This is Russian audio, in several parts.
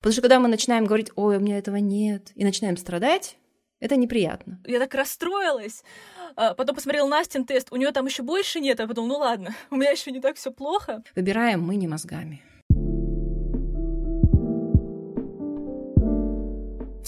Потому что когда мы начинаем говорить, ой, у меня этого нет, и начинаем страдать, это неприятно. Я так расстроилась. А потом посмотрел Настин тест, у нее там еще больше нет, а потом, ну ладно, у меня еще не так все плохо. Выбираем мы не мозгами.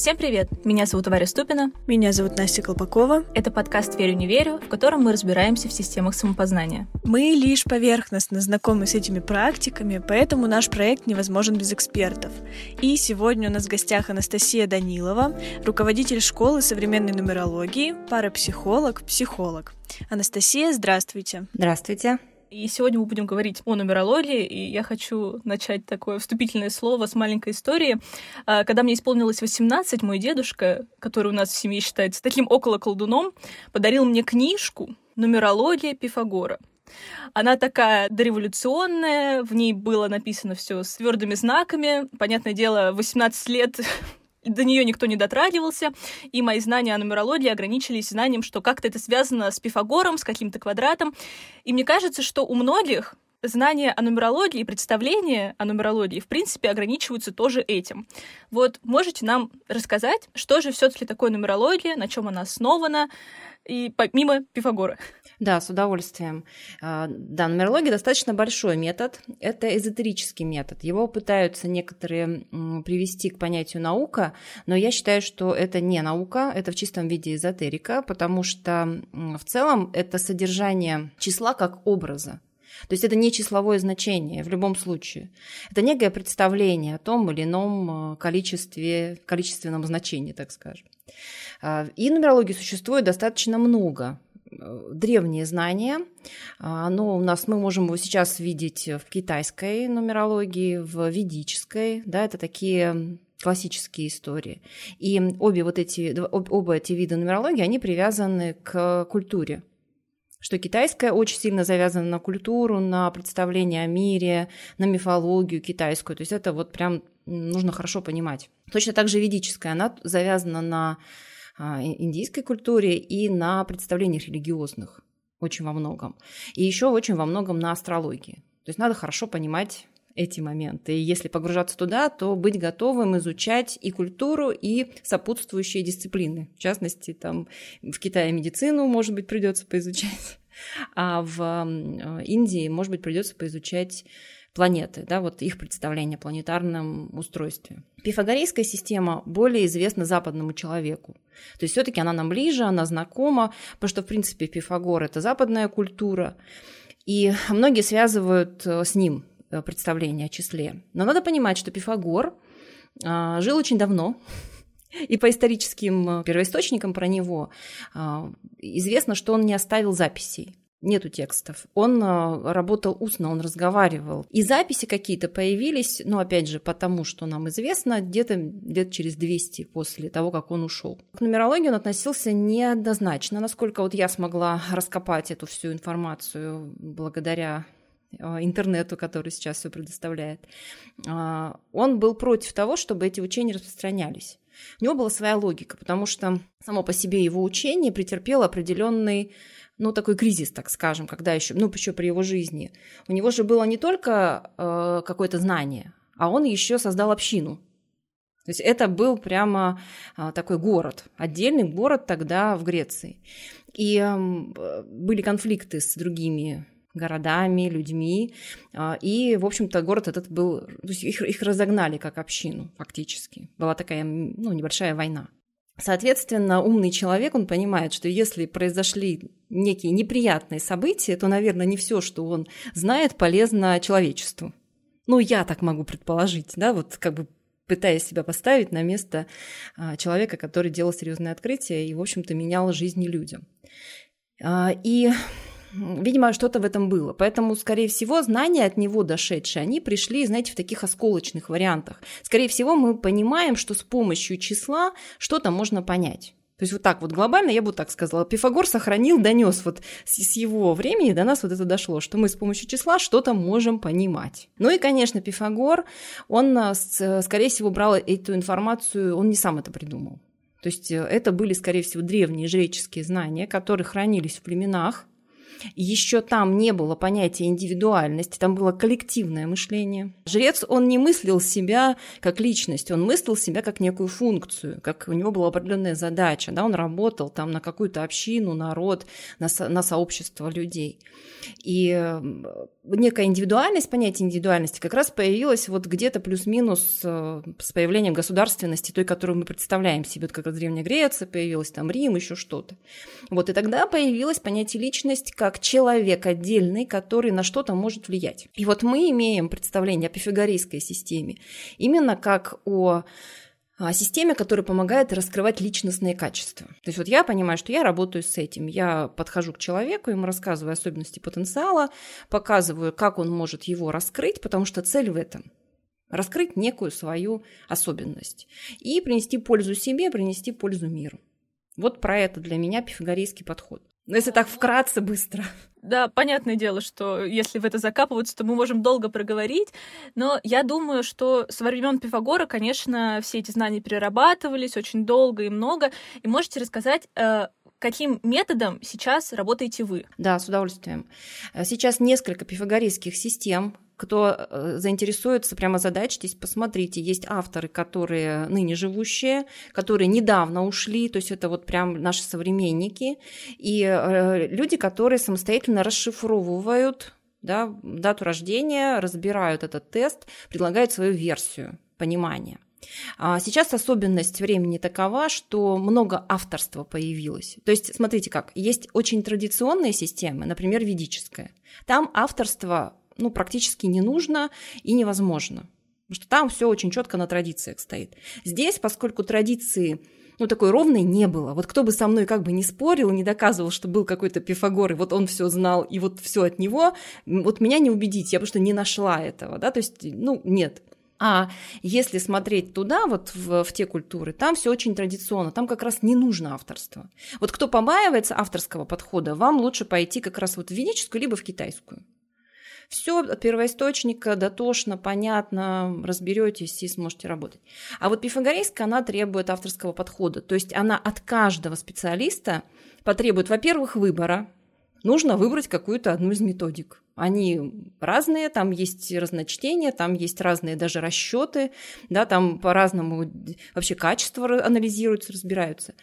Всем привет! Меня зовут Варя Ступина. Меня зовут Настя Колпакова. Это подкаст «Верю, не верю», в котором мы разбираемся в системах самопознания. Мы лишь поверхностно знакомы с этими практиками, поэтому наш проект невозможен без экспертов. И сегодня у нас в гостях Анастасия Данилова, руководитель школы современной нумерологии, парапсихолог, психолог. Анастасия, здравствуйте. Здравствуйте. И сегодня мы будем говорить о нумерологии, и я хочу начать такое вступительное слово с маленькой истории. А, когда мне исполнилось 18, мой дедушка, который у нас в семье считается таким около колдуном, подарил мне книжку «Нумерология Пифагора». Она такая дореволюционная, в ней было написано все с твердыми знаками. Понятное дело, 18 лет до нее никто не дотрагивался, и мои знания о нумерологии ограничились знанием, что как-то это связано с Пифагором, с каким-то квадратом. И мне кажется, что у многих знания о нумерологии и представления о нумерологии, в принципе, ограничиваются тоже этим. Вот можете нам рассказать, что же все-таки такое нумерология, на чем она основана, и помимо Пифагора? Да, с удовольствием. А, да, нумерология достаточно большой метод. Это эзотерический метод. Его пытаются некоторые привести к понятию наука, но я считаю, что это не наука, это в чистом виде эзотерика, потому что в целом это содержание числа как образа. То есть это не числовое значение в любом случае. Это некое представление о том или ином э, количестве, количественном значении, так скажем. А, и нумерологии существует достаточно много э, древние знания. А, оно у нас, мы можем его сейчас видеть в китайской нумерологии, в ведической. Да, это такие классические истории. И обе вот эти, оба эти вида нумерологии, они привязаны к культуре что китайская очень сильно завязана на культуру, на представление о мире, на мифологию китайскую. То есть это вот прям нужно хорошо понимать. Точно так же ведическая, она завязана на а, индийской культуре и на представлениях религиозных очень во многом. И еще очень во многом на астрологии. То есть надо хорошо понимать эти моменты. И если погружаться туда, то быть готовым изучать и культуру, и сопутствующие дисциплины. В частности, там в Китае медицину, может быть, придется поизучать, а в Индии, может быть, придется поизучать планеты, да, вот их представление о планетарном устройстве. Пифагорейская система более известна западному человеку. То есть все-таки она нам ближе, она знакома, потому что, в принципе, Пифагор – это западная культура, и многие связывают э, с ним Э, представление о числе. Но надо понимать, что Пифагор а, жил очень давно, и по историческим э, первоисточникам про него известно, что он не оставил записей. Нету текстов. Он а, работал устно, он разговаривал. И записи какие-то появились, ну, опять же, потому что нам известно, где-то лет через 200 после того, как он ушел. К нумерологии он относился неоднозначно, насколько вот я смогла раскопать эту всю информацию благодаря а, интернету, который сейчас все предоставляет, а, он был против того, чтобы эти учения распространялись. У него была своя логика, потому что само по себе его учение претерпело определенный ну, такой кризис, так скажем, когда еще, ну, еще при его жизни. У него же было не только э, какое-то знание, а он еще создал общину. То есть это был прямо э, такой город, отдельный город тогда в Греции. И э, были конфликты с другими городами, людьми. А, и, в общем-то, город этот был... То есть их, их разогнали как общину фактически. Была такая ну, небольшая война. Соответственно, умный человек, он понимает, что если произошли некие неприятные события, то, наверное, не все, что он знает, полезно человечеству. Ну, я так могу предположить, да, вот как бы пытаясь себя поставить на место а, человека, который делал серьезные открытия и, в общем-то, менял жизни людям. А, и Видимо, что-то в этом было. Поэтому, скорее всего, знания от него дошедшие, они пришли, знаете, в таких осколочных вариантах. Скорее всего, мы понимаем, что с помощью числа что-то можно понять. То есть вот так вот глобально, я бы так сказала, Пифагор сохранил, донес вот с его времени до нас вот это дошло, что мы с помощью числа что-то можем понимать. Ну и, конечно, Пифагор, он, скорее всего, брал эту информацию, он не сам это придумал. То есть э, это были, скорее всего, древние жреческие знания, которые хранились в племенах, Еще там не было понятия индивидуальности, там было коллективное мышление. Жрец, он не мыслил себя как личность, он мыслил себя как некую функцию, как у него была определенная задача, да, он работал там на какую-то общину, народ, на, со, на сообщество людей. И некая индивидуальность, понятие индивидуальности как раз появилось вот где-то плюс-минус э, с появлением государственности, той, которую мы представляем себе, вот как раз Древняя Греция появилась, там Рим, еще что-то. Вот, и тогда появилось понятие личность как человек отдельный, который на что-то может влиять. И вот мы имеем представление о пифагорейской системе именно как о системе, которая помогает раскрывать личностные качества. То есть вот я понимаю, что я работаю с этим. Я подхожу к человеку, ему рассказываю особенности потенциала, показываю, как он может его раскрыть, потому что цель в этом раскрыть некую свою особенность и принести пользу себе, принести пользу миру. Вот про это для меня пифагорейский подход. Но если так вкратце, быстро. Да, понятное дело, что если в это закапываться, то мы можем долго проговорить, но я думаю, что со времен Пифагора, конечно, все эти знания перерабатывались очень долго и много. И можете рассказать, э, каким методом сейчас работаете вы? Да, с удовольствием. Сейчас несколько пифагорейских систем, кто э, заинтересуется, прямо задачтесь, посмотрите. Есть авторы, которые ныне живущие, которые недавно ушли, то есть это вот прям наши современники, и э, люди, которые самостоятельно расшифровывают да, дату рождения, разбирают этот тест, предлагают свою версию понимания. А сейчас особенность времени такова, что много авторства появилось. То есть, смотрите как, есть очень традиционные системы, например, ведическая. Там авторство ну, практически не нужно и невозможно. Потому что там все очень четко на традициях стоит. Здесь, поскольку традиции ну, такой ровной не было. Вот кто бы со мной как бы не спорил, не доказывал, что был какой-то Пифагор, и вот он все знал, и вот все от него, вот меня не убедить, я просто не нашла этого, да, то есть, ну, нет. А если смотреть туда, вот в, в те культуры, там все очень традиционно, там как раз не нужно авторство. Вот кто побаивается авторского подхода, вам лучше пойти как раз вот в ведическую, либо в китайскую. Все от первоисточника дотошно, понятно, разберетесь и сможете работать. А вот пифагорейская, она требует авторского подхода. То есть она от каждого специалиста потребует, во-первых, выбора. Нужно выбрать какую-то одну из методик. Они разные, там есть разночтения, там есть разные даже расчеты, да, там по-разному вообще качество анализируются, разбираются.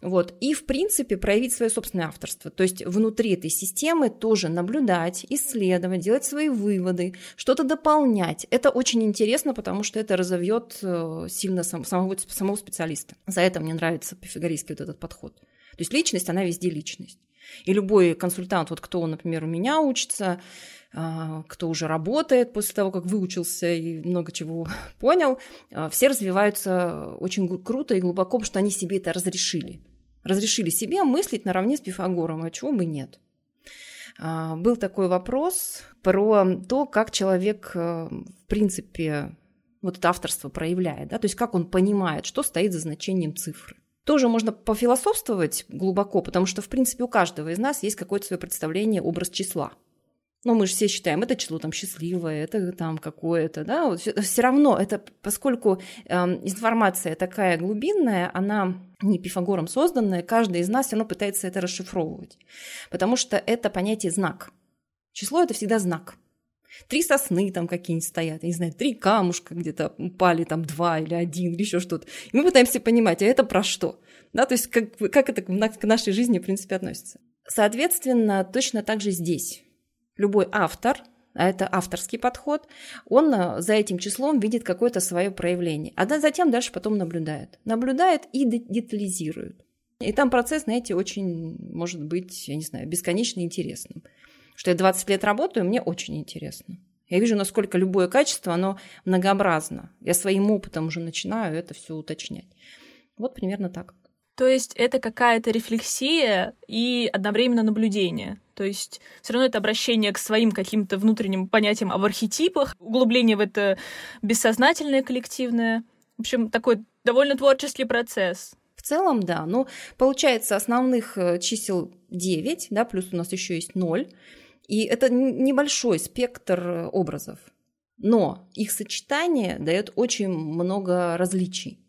Вот. И, в принципе, проявить свое собственное авторство. То есть внутри этой системы тоже наблюдать, исследовать, делать свои выводы, что-то дополнять. Это очень интересно, потому что это разовьет э, сильно сам, самого, самого специалиста. За это мне нравится пифагорейский вот этот подход. То есть личность, она везде личность. И любой консультант, вот кто, например, у меня учится, а, кто уже работает после того, как выучился и много чего понял, а, все развиваются очень круто и глубоко, потому что они себе это разрешили. Разрешили себе мыслить наравне с Пифагором, а чего бы нет. А, был такой вопрос про то, как человек, в принципе, вот это авторство проявляет, да, то есть как он понимает, что стоит за значением цифры. Тоже можно пофилософствовать глубоко, потому что, в принципе, у каждого из нас есть какое-то свое представление, образ числа. Но мы же все считаем, это число там счастливое, это там какое-то, да, вот все равно это, поскольку э, информация такая глубинная, она не Пифагором созданная, каждый из нас все равно пытается это расшифровывать, потому что это понятие знак. Число – это всегда знак. Три сосны там какие-нибудь стоят, я не знаю, три камушка где-то упали, там два или один, или еще что-то. И мы пытаемся понимать, а это про что? Да, то есть как, как это к нашей жизни, в принципе, относится. Соответственно, точно так же здесь любой автор, а это авторский подход, он э, за этим числом видит какое-то свое проявление, а затем дальше потом наблюдает. Наблюдает и детализирует. И там процесс, знаете, очень, может быть, я не знаю, бесконечно интересным. Что я 20 лет работаю, мне очень интересно. Я вижу, насколько любое качество, оно многообразно. Я своим опытом уже начинаю это все уточнять. Вот примерно так. То есть это какая-то рефлексия и одновременно наблюдение. То есть все равно это обращение к своим каким-то внутренним понятиям об архетипах, углубление в это бессознательное коллективное. В общем, такой довольно творческий процесс. В целом, да. Ну, получается, основных э, чисел 9, да, плюс у нас еще есть 0. И это небольшой спектр э, образов. Но их сочетание дает очень много различий.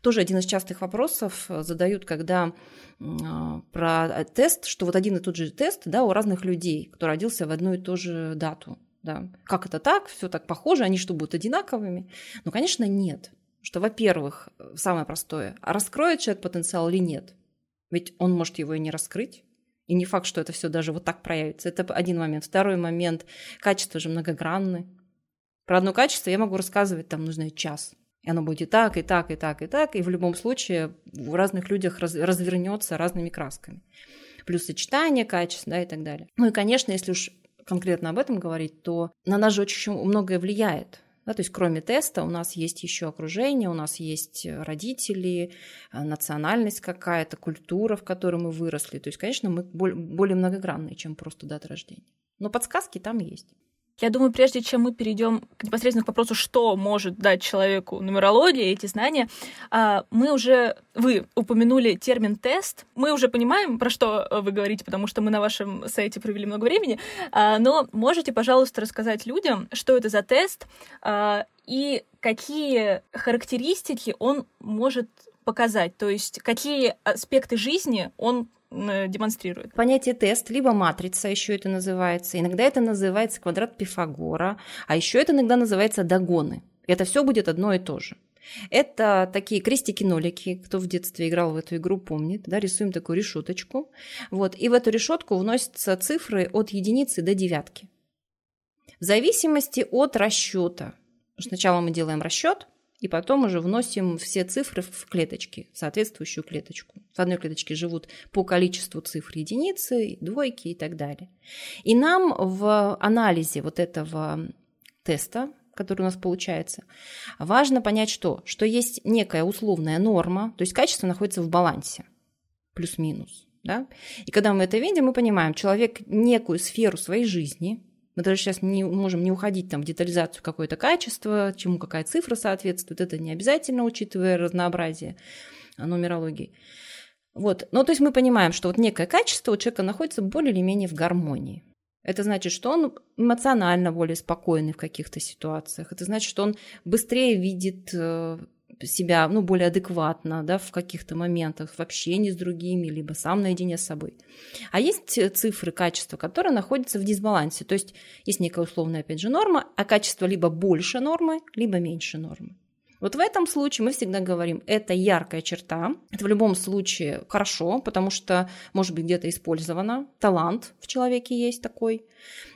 Тоже один из частых вопросов задают, когда а, про тест, что вот один и тот же тест да, у разных людей, кто родился в одну и ту же дату. Да. Как это так? Все так похоже, они что, будут одинаковыми? Ну, конечно, нет. Что, во-первых, самое простое, а раскроет человек потенциал или нет? Ведь он может его и не раскрыть. И не факт, что это все даже вот так проявится. Это один момент. Второй момент. Качество же многогранны. Про одно качество я могу рассказывать, там нужно час. И оно будет и так, и так, и так, и так. И в любом случае в разных людях раз, развернется разными красками. Плюс сочетание качеств, да, и так далее. Ну и, конечно, если уж конкретно об этом говорить, то на нас же очень многое влияет. Да, то есть кроме теста у нас есть еще окружение, у нас есть родители, э, национальность какая-то, культура, в которой мы выросли. То есть, конечно, мы более многогранные, чем просто дата рождения. Но подсказки там есть. Я думаю, прежде чем мы перейдем непосредственно к вопросу, что может дать человеку нумерология, эти знания, а, мы уже, вы упомянули термин тест. Мы уже понимаем, про что вы говорите, потому что мы на вашем сайте провели много времени. А, но можете, пожалуйста, рассказать людям, что это за тест а, и какие характеристики он может показать, то есть какие аспекты жизни он Э, демонстрирует. Понятие тест, либо матрица еще это называется. Иногда это называется квадрат Пифагора, а еще это иногда называется догоны. Это все будет одно и то же. Это такие крестики-нолики, кто в детстве играл в эту игру, помнит, да, рисуем такую решеточку. Вот, и в эту решетку вносятся цифры от единицы до девятки. В зависимости от расчета. Сначала мы делаем расчет, и потом уже вносим все цифры в клеточки, в соответствующую клеточку. В одной клеточке живут по количеству цифр единицы, двойки и так далее. И нам в анализе вот этого теста, который у нас получается, важно понять что? Что есть некая условная норма, то есть качество находится в балансе, плюс-минус. Да? И когда мы это видим, мы понимаем, человек некую сферу своей жизни – мы даже сейчас не можем не уходить там, в детализацию какое-то качество, чему какая цифра соответствует. Это не обязательно, учитывая разнообразие нумерологии. Вот. Ну, то есть мы понимаем, что вот некое качество у человека находится более или менее в гармонии. Это значит, что он эмоционально более спокойный в каких-то ситуациях. Это значит, что он быстрее видит э, себя ну, более адекватно да, в каких-то моментах, в общении с другими, либо сам наедине с собой. А есть цифры качества, которые находятся в дисбалансе. То есть есть некая условная, опять же, норма, а качество либо больше нормы, либо меньше нормы. Вот в этом случае мы всегда говорим, это яркая черта, это в любом случае хорошо, потому что, может быть, где-то использовано, талант в человеке есть такой,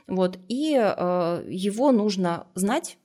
вот, и э, его нужно знать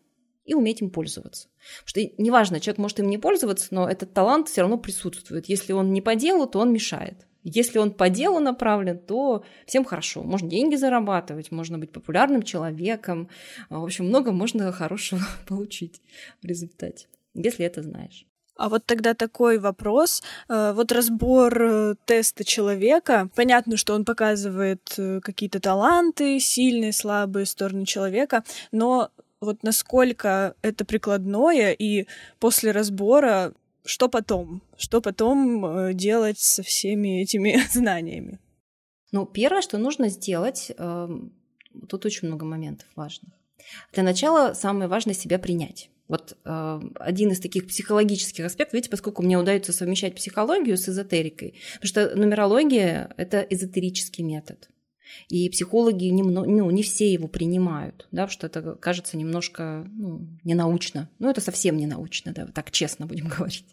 и уметь им пользоваться. Потому что неважно, человек может им не пользоваться, но этот талант все равно присутствует. Если он не по делу, то он мешает. Если он по делу направлен, то всем хорошо. Можно деньги зарабатывать, можно быть популярным человеком. В общем, много можно хорошего получить в результате, если это знаешь. А вот тогда такой вопрос. Э, вот разбор э, теста человека. Понятно, что он показывает э, какие-то таланты, сильные, слабые стороны человека, но вот насколько это прикладное, и после разбора что потом? Что потом э, делать со всеми этими знаниями? Ну, первое, что нужно сделать, эм, тут очень много моментов важных. Для начала самое важное себя принять. Вот э, один из таких психологических аспектов, видите, поскольку мне удается совмещать психологию с эзотерикой, потому что нумерология – это эзотерический метод. И психологи не, ну, не все его принимают, да, потому что это кажется немножко ну, ненаучно. Ну, это совсем не научно, да, так честно будем говорить.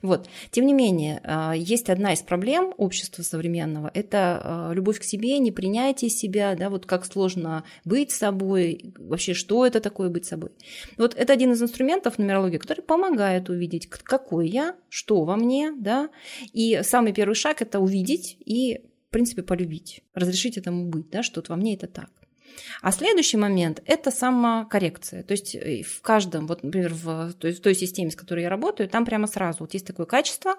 Вот. Тем не менее, а, есть одна из проблем общества современного – это а, любовь к себе, непринятие себя, да, вот как сложно быть собой, вообще что это такое быть собой. Вот это один из инструментов нумерологии, который помогает увидеть, какой я, что во мне, да, и самый первый шаг – это увидеть и принципе, полюбить, разрешить этому быть, да, что вот во мне это так. А следующий момент – это самокоррекция. То есть э, в каждом, вот, например, в той, в той системе, с которой я работаю, там прямо сразу вот есть такое качество,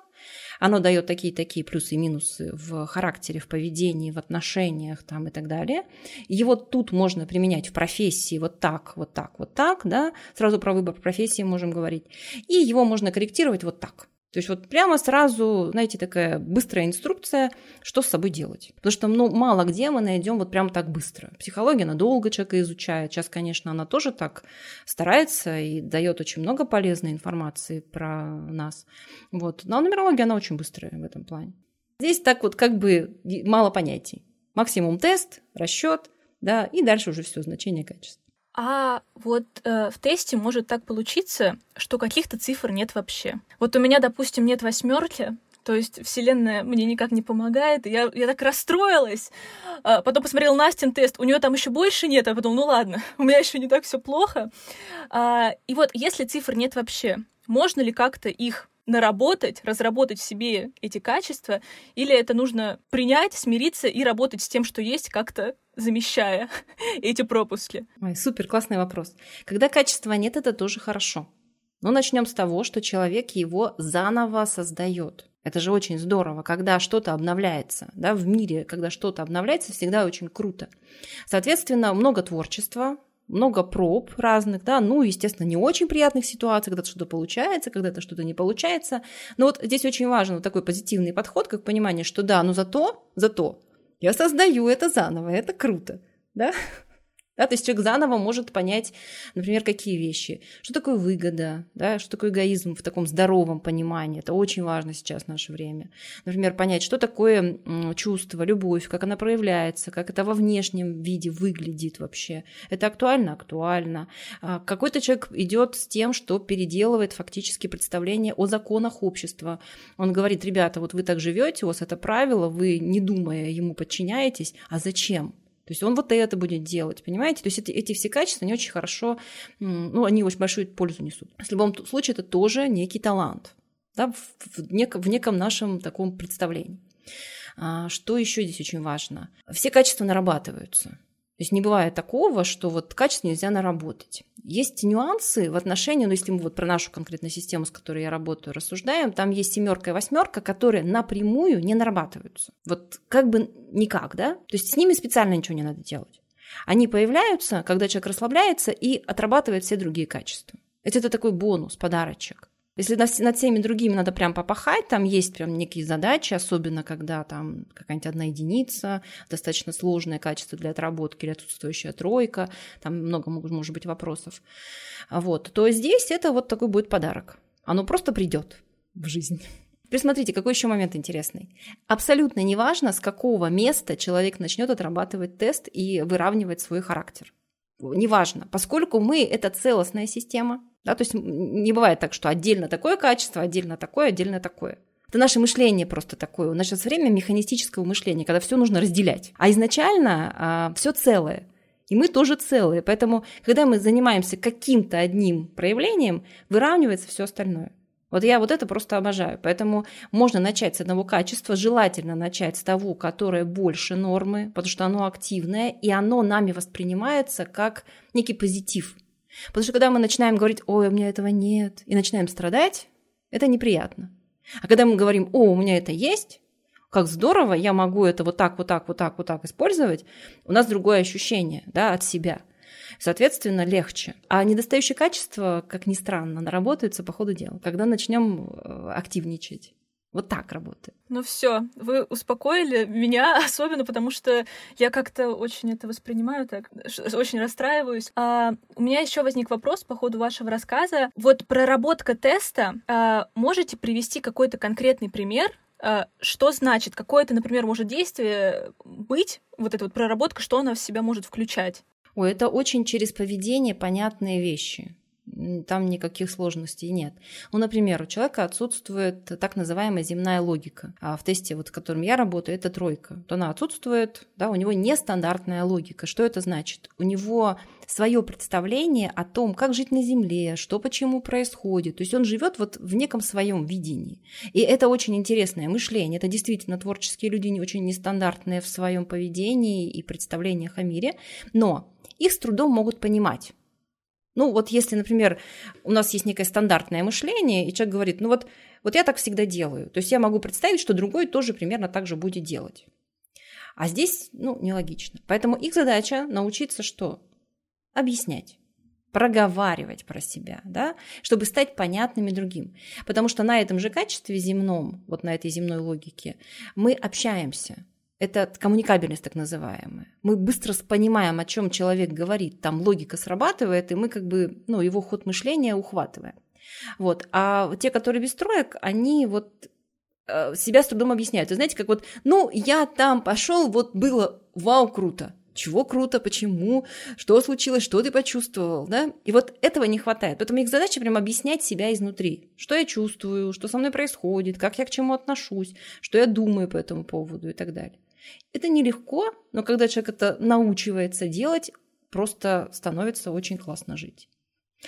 оно дает такие-такие плюсы и минусы в характере, в поведении, в отношениях там, и так далее. Его тут можно применять в профессии вот так, вот так, вот так, да, сразу про выбор профессии можем говорить. И его можно корректировать вот так. То есть вот прямо сразу, знаете, такая быстрая инструкция, что с собой делать. Потому что ну, мало где мы найдем вот прямо так быстро. Психология, она долго человека изучает. Сейчас, конечно, она тоже так старается и дает очень много полезной информации про нас. Вот. Но нумерология, она очень быстрая в этом плане. Здесь так вот как бы мало понятий. Максимум тест, расчет, да, и дальше уже все значение качества. А вот э, в тесте может так получиться, что каких-то цифр нет вообще. Вот у меня, допустим, нет восьмерки, то есть Вселенная мне никак не помогает. я, я так расстроилась. А потом посмотрел Настин тест, у нее там еще больше нет, а потом, ну ладно, у меня еще не так все плохо. А, и вот если цифр нет вообще, можно ли как-то их наработать, разработать в себе эти качества, или это нужно принять, смириться и работать с тем, что есть, как-то замещая эти пропуски? Ой, супер, классный вопрос. Когда качества нет, это тоже хорошо. Но начнем с того, что человек его заново создает. Это же очень здорово, когда что-то обновляется. Да, в мире, когда что-то обновляется, всегда очень круто. Соответственно, много творчества, много проб разных, да, ну, естественно, не очень приятных ситуаций, когда что-то получается, когда-то что-то не получается. Но вот здесь очень важен вот такой позитивный подход, как понимание, что да, но зато, зато я создаю это заново, это круто, да, да, то есть человек заново может понять, например, какие вещи. Что такое выгода, да, что такое эгоизм в таком здоровом понимании. Это очень важно сейчас в наше время. Например, понять, что такое чувство, любовь, как она проявляется, как это во внешнем виде выглядит вообще. Это актуально? Актуально. А какой-то человек идет с тем, что переделывает фактически представление о законах общества. Он говорит, ребята, вот вы так живете, у вас это правило, вы не думая ему подчиняетесь, а зачем? То есть он вот это будет делать, понимаете? То есть эти, эти все качества, они очень хорошо, ну, они очень большую пользу несут. В любом случае это тоже некий талант, да, в, в, нек, в неком нашем таком представлении. А, что еще здесь очень важно? Все качества нарабатываются. То есть не бывает такого, что вот качество нельзя наработать. Есть нюансы в отношении, ну если мы вот про нашу конкретную систему, с которой я работаю, рассуждаем, там есть семерка и восьмерка, которые напрямую не нарабатываются. Вот как бы никак, да? То есть с ними специально ничего не надо делать. Они появляются, когда человек расслабляется и отрабатывает все другие качества. Это такой бонус, подарочек. Если над всеми другими надо прям попахать, там есть прям некие задачи, особенно когда там какая-нибудь одна единица, достаточно сложное качество для отработки или отсутствующая тройка, там много может быть вопросов. Вот, то здесь это вот такой будет подарок. Оно просто придет в жизнь. Теперь смотрите, какой еще момент интересный. Абсолютно неважно, с какого места человек начнет отрабатывать тест и выравнивать свой характер. Неважно, поскольку мы – это целостная система, да, то есть не бывает так, что отдельно такое качество, отдельно такое, отдельно такое. Это наше мышление просто такое. У нас сейчас время механистического мышления, когда все нужно разделять. А изначально а, все целое. И мы тоже целые. Поэтому, когда мы занимаемся каким-то одним проявлением, выравнивается все остальное. Вот я вот это просто обожаю. Поэтому можно начать с одного качества, желательно начать с того, которое больше нормы, потому что оно активное, и оно нами воспринимается как некий позитив. Потому что когда мы начинаем говорить, ой, у меня этого нет, и начинаем страдать, это неприятно. А когда мы говорим, о, у меня это есть, как здорово, я могу это вот так, вот так, вот так, вот так использовать, у нас другое ощущение да, от себя. Соответственно, легче. А недостающие качества, как ни странно, наработаются по ходу дела, когда начнем э, активничать. Вот так работает. Ну все, вы успокоили меня, особенно потому что я как-то очень это воспринимаю так, очень расстраиваюсь. А, у меня еще возник вопрос по ходу вашего рассказа. Вот проработка теста, а, можете привести какой-то конкретный пример, а, что значит, какое-то, например, может действие быть, вот эта вот проработка, что она в себя может включать? Ой, это очень через поведение понятные вещи там никаких сложностей нет. Ну, например, у человека отсутствует так называемая земная логика. А в тесте, вот, в котором я работаю, это тройка. То она отсутствует, да, у него нестандартная логика. Что это значит? У него свое представление о том, как жить на Земле, что почему происходит. То есть он живет вот в неком своем видении. И это очень интересное мышление. Это действительно творческие люди, не очень нестандартные в своем поведении и представлениях о мире, но их с трудом могут понимать. Ну, вот если, например, у нас есть некое стандартное мышление, и человек говорит, ну вот, вот я так всегда делаю. То есть я могу представить, что другой тоже примерно так же будет делать. А здесь, ну, нелогично. Поэтому их задача научиться что? Объяснять. проговаривать про себя, да, чтобы стать понятными другим. Потому что на этом же качестве земном, вот на этой земной логике, мы общаемся. Это коммуникабельность так называемая. Мы быстро понимаем, о чем человек говорит, там логика срабатывает, и мы как бы ну, его ход мышления ухватываем. Вот. А те, которые без троек, они вот э, себя с трудом объясняют. Вы знаете, как вот, ну, я там пошел, вот было вау, круто чего круто, почему, что случилось, что ты почувствовал, да? И вот этого не хватает. Поэтому их задача прям объяснять себя изнутри. Что я чувствую, что со мной происходит, как я к чему отношусь, что я думаю по этому поводу и так далее. Это нелегко, но когда человек это научивается делать, просто становится очень классно жить.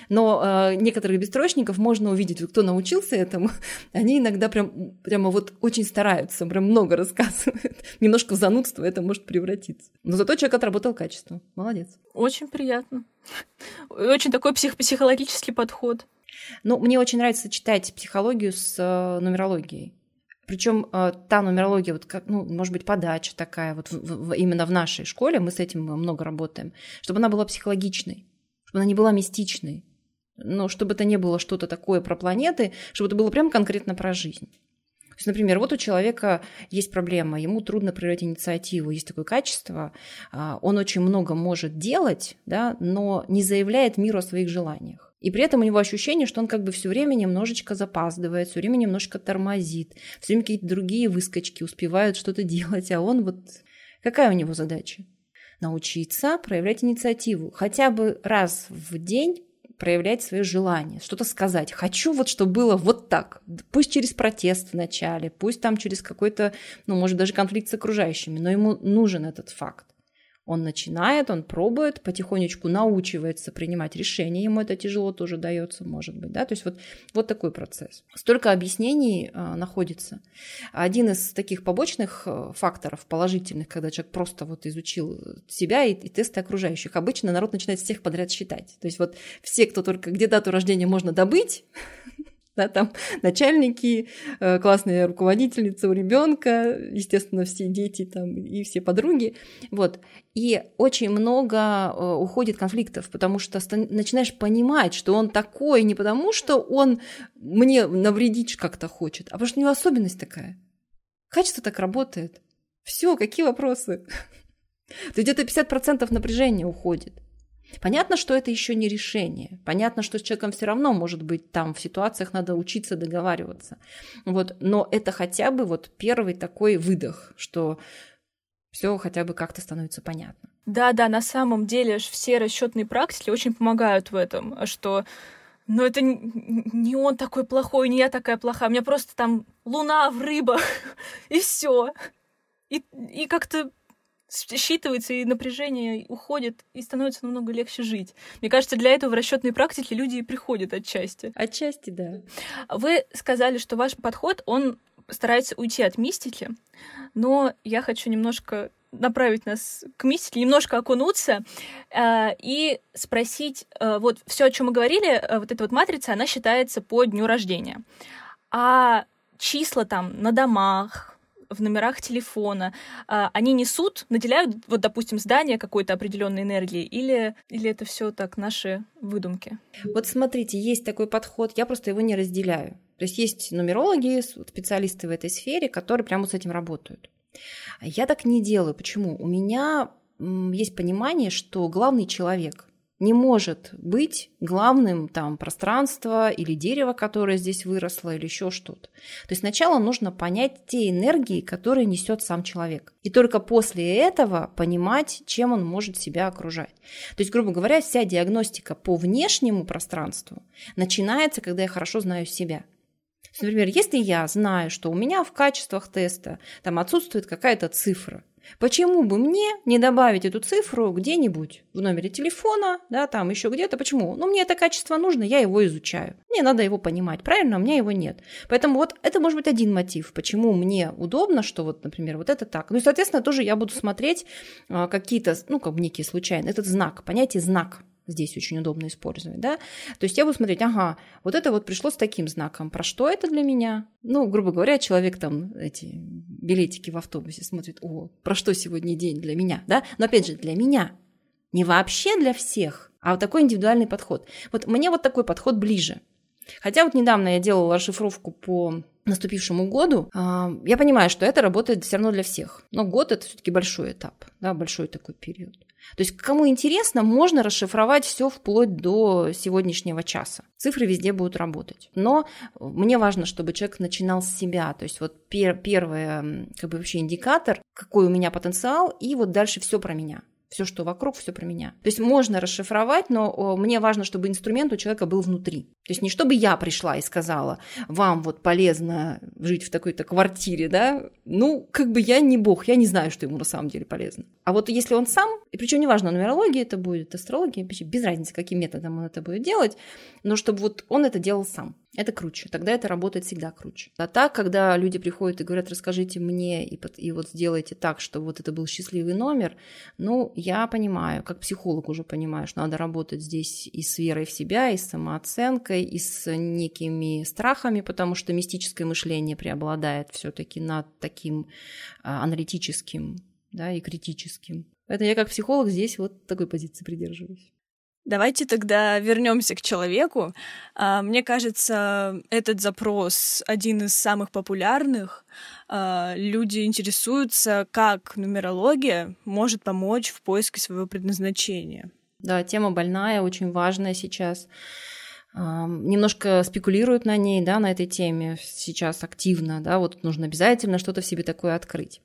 Но э, некоторых бесстрочников можно увидеть, кто научился этому, они иногда прям, прямо вот очень стараются, прям много рассказывают. Немножко в занудство это может превратиться. Но зато человек отработал качество. Молодец. Очень приятно. Очень такой псих психологический подход. Ну, мне очень нравится читать психологию с э, нумерологией. Причем э, та нумерология, вот как, ну, может быть, подача такая, вот в, в, именно в нашей школе, мы с этим много работаем, чтобы она была психологичной чтобы она не была мистичной, но чтобы это не было что-то такое про планеты, чтобы это было прям конкретно про жизнь. То есть, например, вот у человека есть проблема, ему трудно проявлять инициативу, есть такое качество, а, он очень много может делать, да, но не заявляет миру о своих желаниях. И при этом у него ощущение, что он как бы все время немножечко запаздывает, все время немножко тормозит, все время какие-то другие выскочки успевают что-то делать, а он вот... Какая у него задача? научиться проявлять инициативу. Хотя бы раз в день проявлять свое желание, что-то сказать. Хочу вот, чтобы было вот так. Пусть через протест вначале, пусть там через какой-то, ну, может, даже конфликт с окружающими, но ему нужен этот факт. Он начинает, он пробует, потихонечку научивается принимать решения, ему это тяжело тоже дается, может быть, да, то есть вот, вот такой процесс. Столько объяснений э, находится. Один из таких побочных э, факторов положительных, когда человек просто вот изучил себя и, и тесты окружающих, обычно народ начинает всех подряд считать. То есть вот все, кто только где дату рождения можно добыть, да, там начальники, э, классные руководительницы у ребенка, естественно, все дети там и все подруги, вот. И очень много э, уходит конфликтов, потому что начинаешь понимать, что он такой не потому, что он мне навредить как-то хочет, а потому что у него особенность такая. Качество так работает. Все, какие вопросы? То где-то 50% напряжения уходит. Понятно, что это еще не решение. Понятно, что с человеком все равно может быть там в ситуациях надо учиться договариваться. Вот, но это хотя бы вот первый такой выдох, что все хотя бы как-то становится понятно. Да, да, на самом деле все расчетные практики очень помогают в этом, что но это не он такой плохой, не я такая плохая. У меня просто там луна в рыбах, и все. И, и как-то считывается, и напряжение уходит, и становится намного легче жить. Мне кажется, для этого в расчетной практике люди и приходят отчасти. Отчасти, да. Вы сказали, что ваш подход, он старается уйти от мистики, но я хочу немножко направить нас к мистике, немножко окунуться э, и спросить, э, вот все, о чем мы говорили, э, вот эта вот матрица, она считается по дню рождения. А числа там на домах, в номерах телефона, а, они несут, наделяют, вот, допустим, здание какой-то определенной энергией, или, или это все так наши выдумки? Вот смотрите, есть такой подход, я просто его не разделяю. То есть есть нумерологи, специалисты в этой сфере, которые прямо с этим работают. Я так не делаю. Почему? У меня есть понимание, что главный человек не может быть главным там пространство или дерево, которое здесь выросло, или еще что-то. То есть сначала нужно понять те энергии, которые несет сам человек. И только после этого понимать, чем он может себя окружать. То есть, грубо говоря, вся диагностика по внешнему пространству начинается, когда я хорошо знаю себя. Например, если я знаю, что у меня в качествах теста там отсутствует какая-то цифра, Почему бы мне не добавить эту цифру где-нибудь в номере телефона, да, там еще где-то? Почему? Ну, мне это качество нужно, я его изучаю. Мне надо его понимать, правильно? У меня его нет. Поэтому вот это может быть один мотив, почему мне удобно, что вот, например, вот это так. Ну и, соответственно, тоже я буду смотреть а, какие-то, ну, как некие случайные, этот знак, понятие знак здесь очень удобно использовать, да. То есть я буду смотреть, ага, вот это вот пришло с таким знаком, про что это для меня? Ну, грубо говоря, человек там эти билетики в автобусе смотрит, о, про что сегодня день для меня, да? Но опять же, для меня, не вообще для всех, а вот такой индивидуальный подход. Вот мне вот такой подход ближе. Хотя вот недавно я делала расшифровку по наступившему году, а, я понимаю, что это работает все равно для всех. Но год это все-таки большой этап, да, большой такой период. То есть, кому интересно, можно расшифровать все вплоть до сегодняшнего часа. Цифры везде будут работать. Но мне важно, чтобы человек начинал с себя. То есть, вот пер, первый как бы вообще индикатор, какой у меня потенциал, и вот дальше все про меня все, что вокруг, все про меня. То есть можно расшифровать, но мне важно, чтобы инструмент у человека был внутри. То есть не чтобы я пришла и сказала, вам вот полезно жить в такой-то квартире, да, ну, как бы я не бог, я не знаю, что ему на самом деле полезно. А вот если он сам, и причем неважно, нумерология это будет, астрология, без разницы, каким методом он это будет делать, но чтобы вот он это делал сам. Это круче. Тогда это работает всегда круче. А так, когда люди приходят и говорят, расскажите мне, и, и вот сделайте так, чтобы вот это был счастливый номер, ну, я понимаю, как психолог уже понимаю, что надо работать здесь и с верой в себя, и с самооценкой, и с некими страхами, потому что мистическое мышление преобладает все-таки над таким а, аналитическим да, и критическим. Поэтому я как психолог здесь вот такой позиции придерживаюсь. Давайте тогда вернемся к человеку. А, мне кажется, этот запрос один из самых популярных. А, люди интересуются, как нумерология может помочь в поиске своего предназначения. Да, тема больная, очень важная сейчас. Немножко спекулируют на ней, да, на этой теме сейчас активно, да, вот нужно обязательно что-то в себе такое открыть.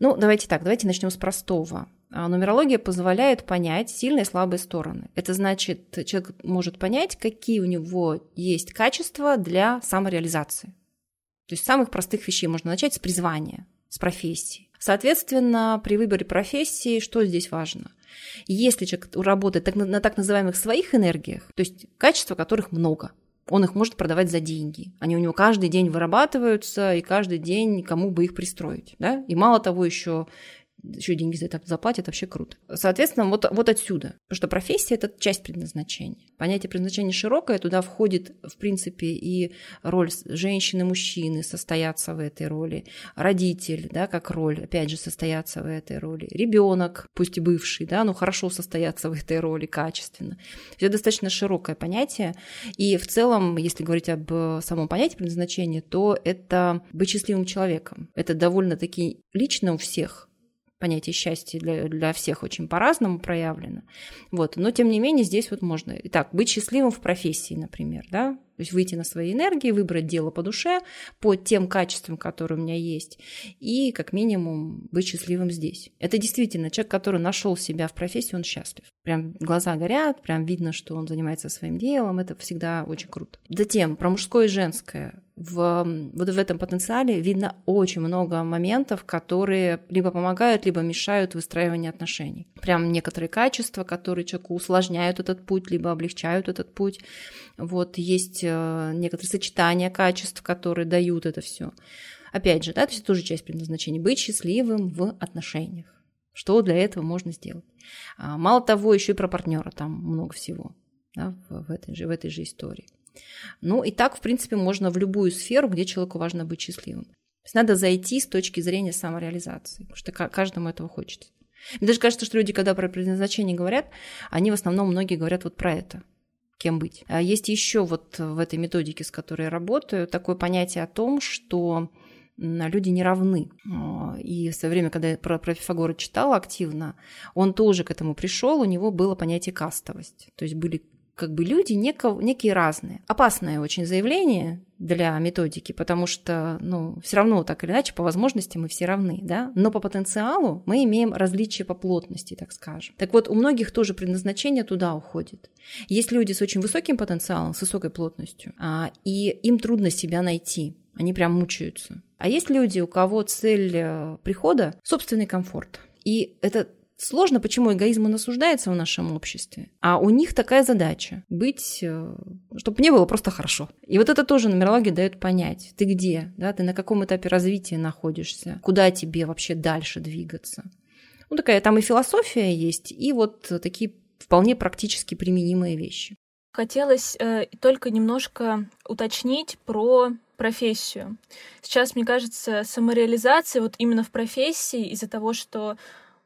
Ну, давайте так, давайте начнем с простого. А нумерология позволяет понять сильные и слабые стороны. Это значит, человек может понять, какие у него есть качества для самореализации. То есть самых простых вещей можно начать с призвания, с профессии. Соответственно, при выборе профессии что здесь важно? Если человек работает на так называемых своих энергиях, то есть качества которых много, он их может продавать за деньги. Они у него каждый день вырабатываются, и каждый день кому бы их пристроить. Да? И мало того, еще еще деньги за это заплатят, вообще круто. Соответственно, вот, вот отсюда. Потому что профессия – это часть предназначения. Понятие предназначения широкое, туда входит, в принципе, и роль женщины, мужчины состояться в этой роли, родитель, да, как роль, опять же, состояться в этой роли, ребенок, пусть и бывший, да, но хорошо состояться в этой роли качественно. Это достаточно широкое понятие, и в целом, если говорить об самом понятии предназначения, то это быть счастливым человеком. Это довольно-таки лично у всех понятие счастья для, для всех очень по-разному проявлено. Вот. Но, тем не менее, здесь вот можно... Итак, быть счастливым в профессии, например, да, то есть выйти на свои энергии, выбрать дело по душе, по тем качествам, которые у меня есть, и как минимум быть счастливым здесь. Это действительно человек, который нашел себя в профессии, он счастлив. Прям глаза горят, прям видно, что он занимается своим делом, это всегда очень круто. Затем про мужское и женское. В, вот в этом потенциале видно очень много моментов, которые либо помогают, либо мешают выстраиванию отношений. Прям некоторые качества, которые человеку усложняют этот путь, либо облегчают этот путь. Вот есть э, некоторые сочетания качеств, которые дают это все. Опять же, да, то есть это тоже часть предназначения. Быть счастливым в отношениях. Что для этого можно сделать? А, мало того, еще и про партнера там много всего да, в, этой же, в этой же истории. Ну и так, в принципе, можно в любую сферу, где человеку важно быть счастливым. То есть надо зайти с точки зрения самореализации, потому что каждому этого хочется. Мне даже кажется, что люди, когда про предназначение говорят, они в основном многие говорят вот про это – кем быть. А есть еще вот в этой методике, с которой я работаю, такое понятие о том, что люди не равны. А, и в свое время, когда я про, про Пифагора читала активно, он тоже к этому пришел, у него было понятие кастовость. То есть были как бы люди неко, некие разные. Опасное очень заявление для методики, потому что, ну, все равно так или иначе, по возможности мы все равны, да, но по потенциалу мы имеем различия по плотности, так скажем. Так вот, у многих тоже предназначение туда уходит. Есть люди с очень высоким потенциалом, с высокой плотностью, а, и им трудно себя найти, они прям мучаются. А есть люди, у кого цель э, прихода – собственный комфорт. И это Сложно, почему эгоизм он осуждается в нашем обществе, а у них такая задача – быть, э, чтобы мне было просто хорошо. И вот это тоже нумерология дает понять, ты где, да, ты на каком этапе развития находишься, куда тебе вообще дальше двигаться. Ну, такая там и философия есть, и вот такие вполне практически применимые вещи. Хотелось э, только немножко уточнить про профессию. Сейчас, мне кажется, самореализация вот именно в профессии из-за того, что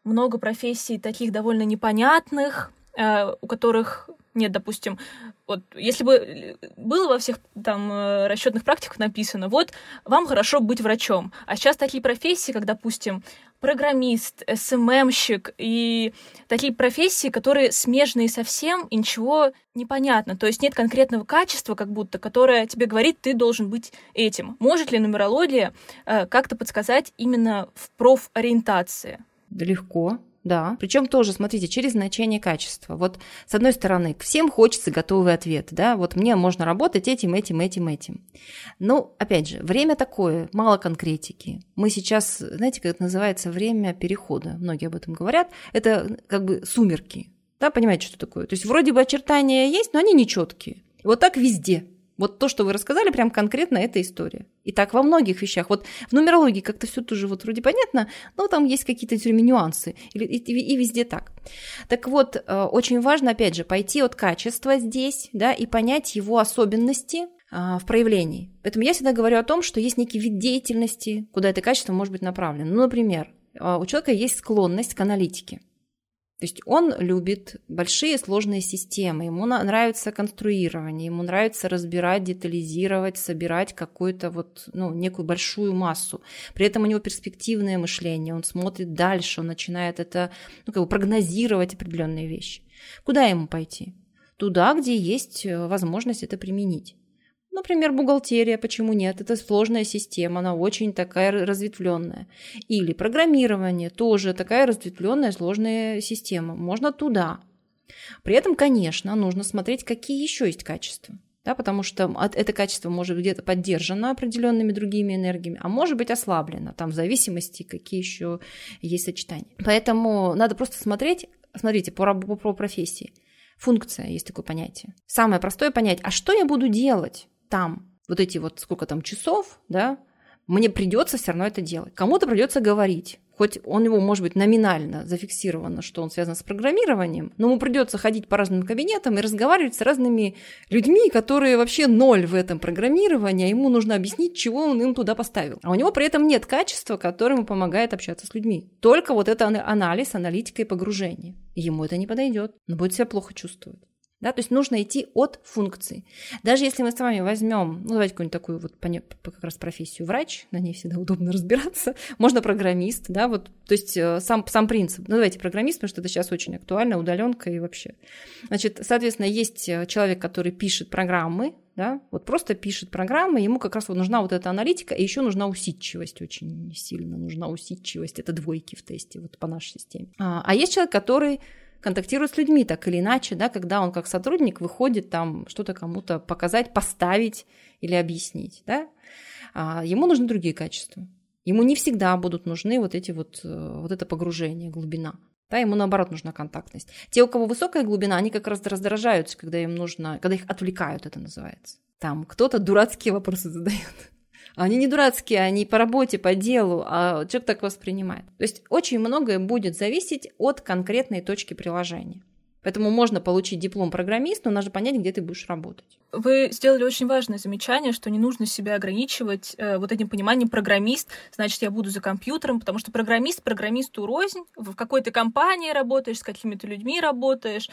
много профессий таких довольно непонятных, э, у которых нет, допустим, вот если бы было во всех там э, расчетных практиках написано, вот вам хорошо быть врачом, а сейчас такие профессии, как, допустим, программист, СММщик и такие профессии, которые смежные совсем, и ничего не понятно. То есть нет конкретного качества, как будто, которое тебе говорит, ты должен быть этим. Может ли нумерология э, как-то подсказать именно в профориентации? Легко. Да, причем тоже, смотрите, через значение качества. Вот с одной стороны, всем хочется готовый ответ, да, вот мне можно работать этим, этим, этим, этим. Но, опять же, время такое, мало конкретики. Мы сейчас, знаете, как это называется, время перехода, многие об этом говорят, это как бы сумерки, да, понимаете, что такое? То есть вроде бы очертания есть, но они нечеткие. Вот так везде. Вот то, что вы рассказали, прям конкретно эта история. И так во многих вещах. Вот в нумерологии как-то все тоже вот вроде понятно, но там есть какие-то время нюансы. И, и, и везде так. Так вот, э, очень важно, опять же, пойти от качества здесь, да, и понять его особенности, а, в проявлении. Поэтому я всегда говорю о том, что есть некий вид деятельности, куда это качество может быть направлено. Ну, например, а, у человека есть склонность к аналитике. То есть он любит большие сложные системы, ему нравится конструирование, ему нравится разбирать, детализировать, собирать какую-то вот, ну, некую большую массу. При этом у него перспективное мышление, он смотрит дальше, он начинает это, ну, как бы прогнозировать определенные вещи. Куда ему пойти? Туда, где есть э, возможность это применить. Например, бухгалтерия, почему нет? Это сложная система, она очень такая разветвленная. Или программирование, тоже такая разветвленная сложная система. Можно туда. При этом, конечно, нужно смотреть, какие еще есть качества. Да, потому что это качество может быть где-то поддержано определенными другими энергиями, а может быть ослаблено, там в зависимости, какие еще есть сочетания. Поэтому надо просто смотреть, смотрите, по, по, по профессии. Функция есть такое понятие. Самое простое понять, а что я буду делать? Там вот эти вот сколько там часов, да, мне придется все равно это делать. Кому-то придется говорить. Хоть он его, может быть, номинально зафиксировано, что он связан с программированием, но ему придется ходить по разным кабинетам и разговаривать с разными людьми, которые вообще ноль в этом программировании, а ему нужно объяснить, чего он им туда поставил. А у него при этом нет качества, которое ему помогает общаться с людьми. Только вот это анализ, аналитика и погружение. Ему это не подойдет. Он будет себя плохо чувствовать. Да, то есть нужно идти от функции. Даже если мы с вами возьмем, ну давайте какую-нибудь такую вот как раз профессию врач, на ней всегда удобно разбираться, можно программист, да, вот, то есть э, сам, сам принцип. Ну давайте программист, потому что это сейчас очень актуально, удаленка и вообще. Значит, соответственно, есть э, человек, который пишет программы, да, вот просто пишет программы, ему как раз вот нужна вот эта аналитика, и еще нужна усидчивость очень сильно, нужна усидчивость, это двойки в тесте, вот по нашей системе. А, а есть человек, который контактирует с людьми так или иначе, да, когда он как сотрудник выходит там что-то кому-то показать, поставить или объяснить, да, а ему нужны другие качества. Ему не всегда будут нужны вот эти вот, э, вот это погружение, глубина. Да, ему наоборот нужна контактность. Те, у кого высокая глубина, они как раз раздражаются, когда им нужно, когда их отвлекают, это называется. Там кто-то дурацкие вопросы задает. Они не дурацкие, они по работе, по делу, а человек так воспринимает. То есть очень многое будет зависеть от конкретной точки приложения. Поэтому можно получить диплом программиста, но нужно понять, где ты будешь работать. Вы сделали очень важное замечание, что не нужно себя ограничивать э, вот этим пониманием программист, значит, я буду за компьютером, потому что программист программисту рознь, в какой-то компании работаешь, с какими-то людьми работаешь.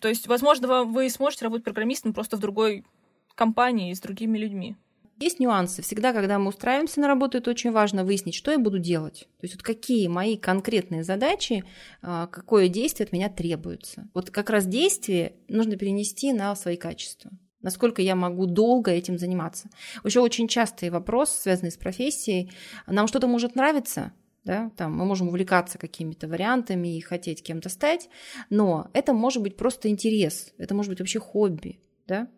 То есть, возможно, вы сможете работать программистом просто в другой компании с другими людьми. Есть нюансы. Всегда, когда мы устраиваемся на работу, это очень важно выяснить, что я буду делать. То есть вот какие мои конкретные задачи, а, какое действие от меня требуется. Вот как раз действие нужно перенести на свои качества. Насколько я могу долго этим заниматься. Еще очень частый вопрос, связанный с профессией. Нам что-то может нравиться, да, там мы можем увлекаться какими-то вариантами и хотеть кем-то стать, но это может быть просто интерес, это может быть вообще хобби, да,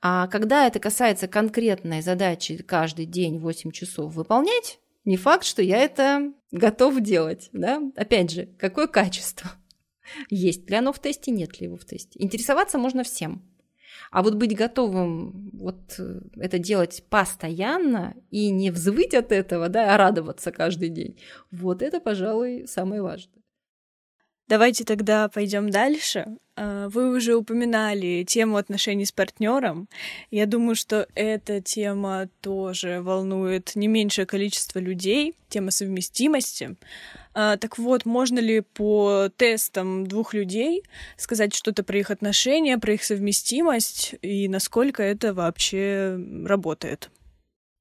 а когда это касается конкретной задачи каждый день 8 часов выполнять, не факт, что я это готов делать. Да? Опять же, какое качество? Есть ли оно в тесте, нет ли его в тесте? Интересоваться можно всем. А вот быть готовым вот э, это делать постоянно и не взвыть от этого, да, а радоваться каждый день, вот это, пожалуй, самое важное. Давайте тогда пойдем дальше. А, вы уже упоминали тему отношений с партнером. Я думаю, что эта тема тоже волнует не меньшее количество людей, тема совместимости. А, так вот, можно ли по тестам двух людей сказать что-то про их отношения, про их совместимость и насколько это вообще работает?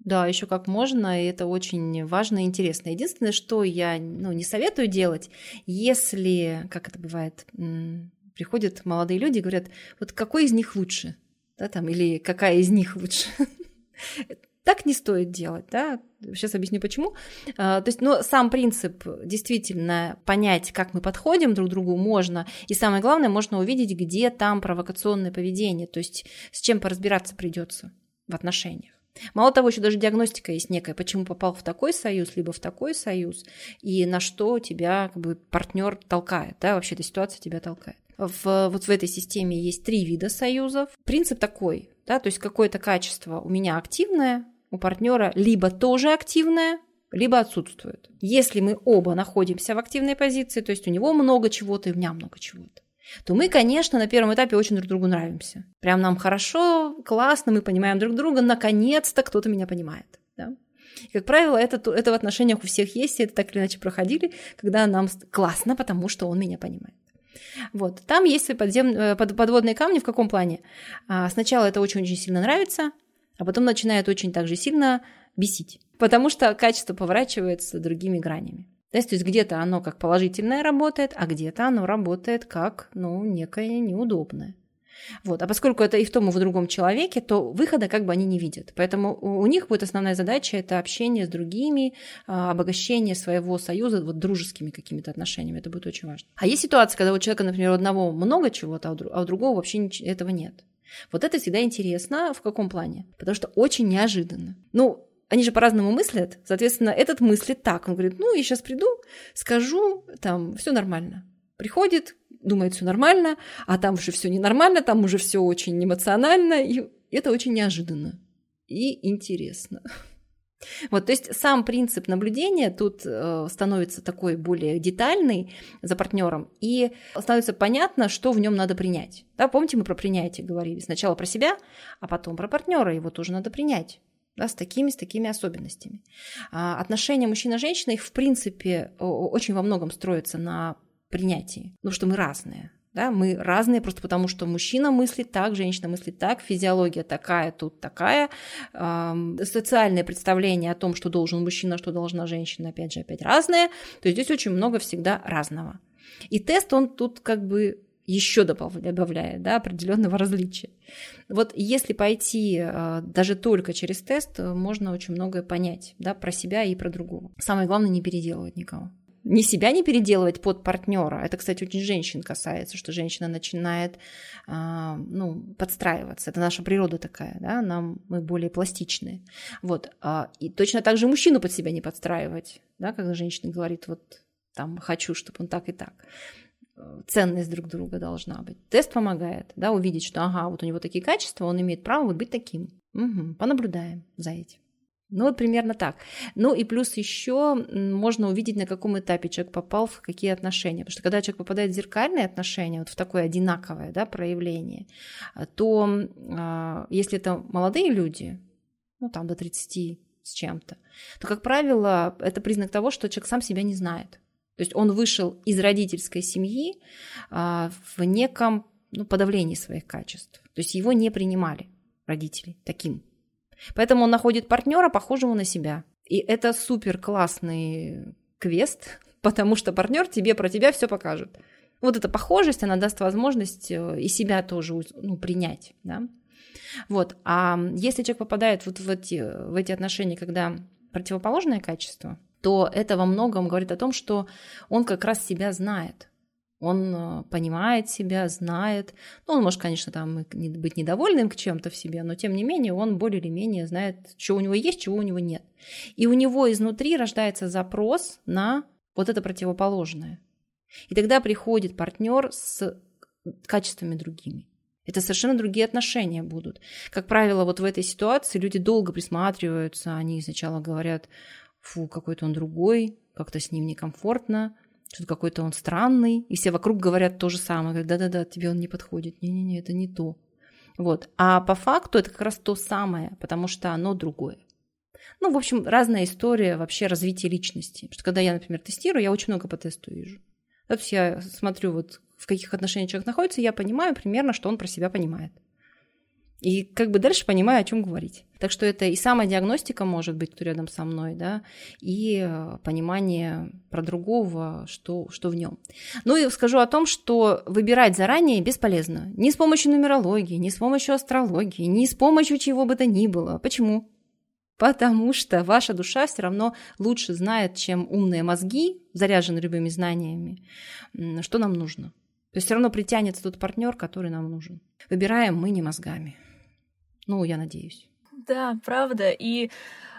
Да, еще как можно, и это очень важно и интересно. Единственное, что я ну, не советую делать, если, как это бывает, приходят молодые люди и говорят, вот какой из них лучше, да, там, или какая из них лучше. Так не стоит делать, да. Сейчас объясню почему. А, то есть, ну, сам принцип действительно понять, как мы подходим друг к другу, можно. И самое главное, можно увидеть, где там провокационное поведение, то есть с чем поразбираться придется в отношениях. Мало того, еще даже диагностика есть некая, почему попал в такой союз, либо в такой союз, и на что тебя как бы партнер толкает, да, вообще эта ситуация тебя толкает. В, вот в этой системе есть три вида союзов. Принцип такой, да, то есть какое-то качество у меня активное, у партнера либо тоже активное, либо отсутствует. Если мы оба находимся в активной позиции, то есть у него много чего-то и у меня много чего-то, то мы, конечно, на первом этапе очень друг другу нравимся. Прям нам хорошо, классно, мы понимаем друг друга, наконец-то кто-то меня понимает. Да? И, как правило, это, это в отношениях у всех есть, и это так или иначе проходили, когда нам классно, потому что он меня понимает. Вот. Там есть подзем... Э, под... подводные камни в каком плане? А, сначала это очень-очень сильно нравится, а потом начинает очень также сильно бесить, потому что качество поворачивается другими гранями. Есть, то есть где-то оно как положительное работает, а где-то оно работает как, ну, некое неудобное. Вот. А поскольку это и в том, и в другом человеке, то выхода как бы они не видят. Поэтому у них будет основная задача – это общение с другими, а, обогащение своего союза вот дружескими какими-то отношениями. Это будет очень важно. А есть ситуация, когда у человека, например, у одного много чего-то, а у другого вообще этого нет. Вот это всегда интересно. В каком плане? Потому что очень неожиданно. Ну, они же по-разному мыслят, соответственно, этот мыслит так. Он говорит, ну, я сейчас приду, скажу, там, все нормально. Приходит, думает, все нормально, а там уже все ненормально, там уже все очень эмоционально, и это очень неожиданно и интересно. Вот, то есть сам принцип наблюдения тут э, становится такой более детальный за партнером, и становится понятно, что в нем надо принять. Да, помните, мы про принятие говорили. Сначала про себя, а потом про партнера. Его тоже надо принять да, с такими, с такими особенностями. А отношения мужчина-женщина, их в принципе очень во многом строятся на принятии, ну что мы разные. Да, мы разные просто потому, что мужчина мыслит так, женщина мыслит так, физиология такая, тут такая, э, социальное представление о том, что должен мужчина, что должна женщина, опять же, опять разное. То есть здесь очень много всегда разного. И тест, он тут как бы еще добавляет да, определенного различия. Вот если пойти э, даже только через тест, можно очень многое понять да, про себя и про другого. Самое главное не переделывать никого. Не себя не переделывать под партнера. Это, кстати, очень женщин касается, что женщина начинает э, ну, подстраиваться. Это наша природа такая, да, нам мы более пластичные. Вот. А, и точно так же мужчину под себя не подстраивать, да, когда женщина говорит, вот там хочу, чтобы он так и так ценность друг друга должна быть. Тест помогает, да, увидеть, что, ага, вот у него такие качества, он имеет право вот быть таким. Угу, понаблюдаем за этим. Ну, вот примерно так. Ну и плюс еще можно увидеть, на каком этапе человек попал в какие отношения. Потому что когда человек попадает в зеркальные отношения, вот в такое одинаковое да, проявление, то а, если это молодые люди, ну там до 30 с чем-то, то, как правило, это признак того, что человек сам себя не знает. То есть он вышел из родительской семьи а, в неком ну, подавлении своих качеств. То есть его не принимали родители таким. Поэтому он находит партнера, похожего на себя. И это супер классный квест, потому что партнер тебе про тебя все покажет. Вот эта похожесть, она даст возможность э, и себя тоже ну, принять. Да? Вот. А если человек попадает вот в эти, в эти отношения, когда противоположное качество, то это во многом говорит о том, что он как раз себя знает. Он э, понимает себя, знает. Ну, он может, конечно, там быть недовольным к чем-то в себе, но тем не менее он более или менее знает, что у него есть, чего у него нет. И у него изнутри рождается запрос на вот это противоположное. И тогда приходит партнер с качествами другими. Это совершенно другие отношения будут. Как правило, вот в этой ситуации люди долго присматриваются, они сначала говорят, фу, какой-то он другой, как-то с ним некомфортно, что какой-то он странный, и все вокруг говорят то же самое, да-да-да, тебе он не подходит, не-не-не, это не то. Вот. А по факту это как раз то самое, потому что оно другое. Ну, в общем, разная история вообще развития личности. Потому что когда я, например, тестирую, я очень много по тесту вижу. То есть я смотрю, вот в каких отношениях человек находится, я понимаю примерно, что он про себя понимает. И как бы дальше понимаю, о чем говорить. Так что это и самодиагностика может быть, кто рядом со мной, да, и э, понимание про другого, что, что в нем. Ну и скажу о том, что выбирать заранее бесполезно. Ни с помощью нумерологии, ни с помощью астрологии, ни с помощью чего бы то ни было. Почему? Потому что ваша душа все равно лучше знает, чем умные мозги, заряженные любыми знаниями, что нам нужно. То есть все равно притянется тот партнер, который нам нужен. Выбираем мы не мозгами. Ну, я надеюсь. Да, правда. И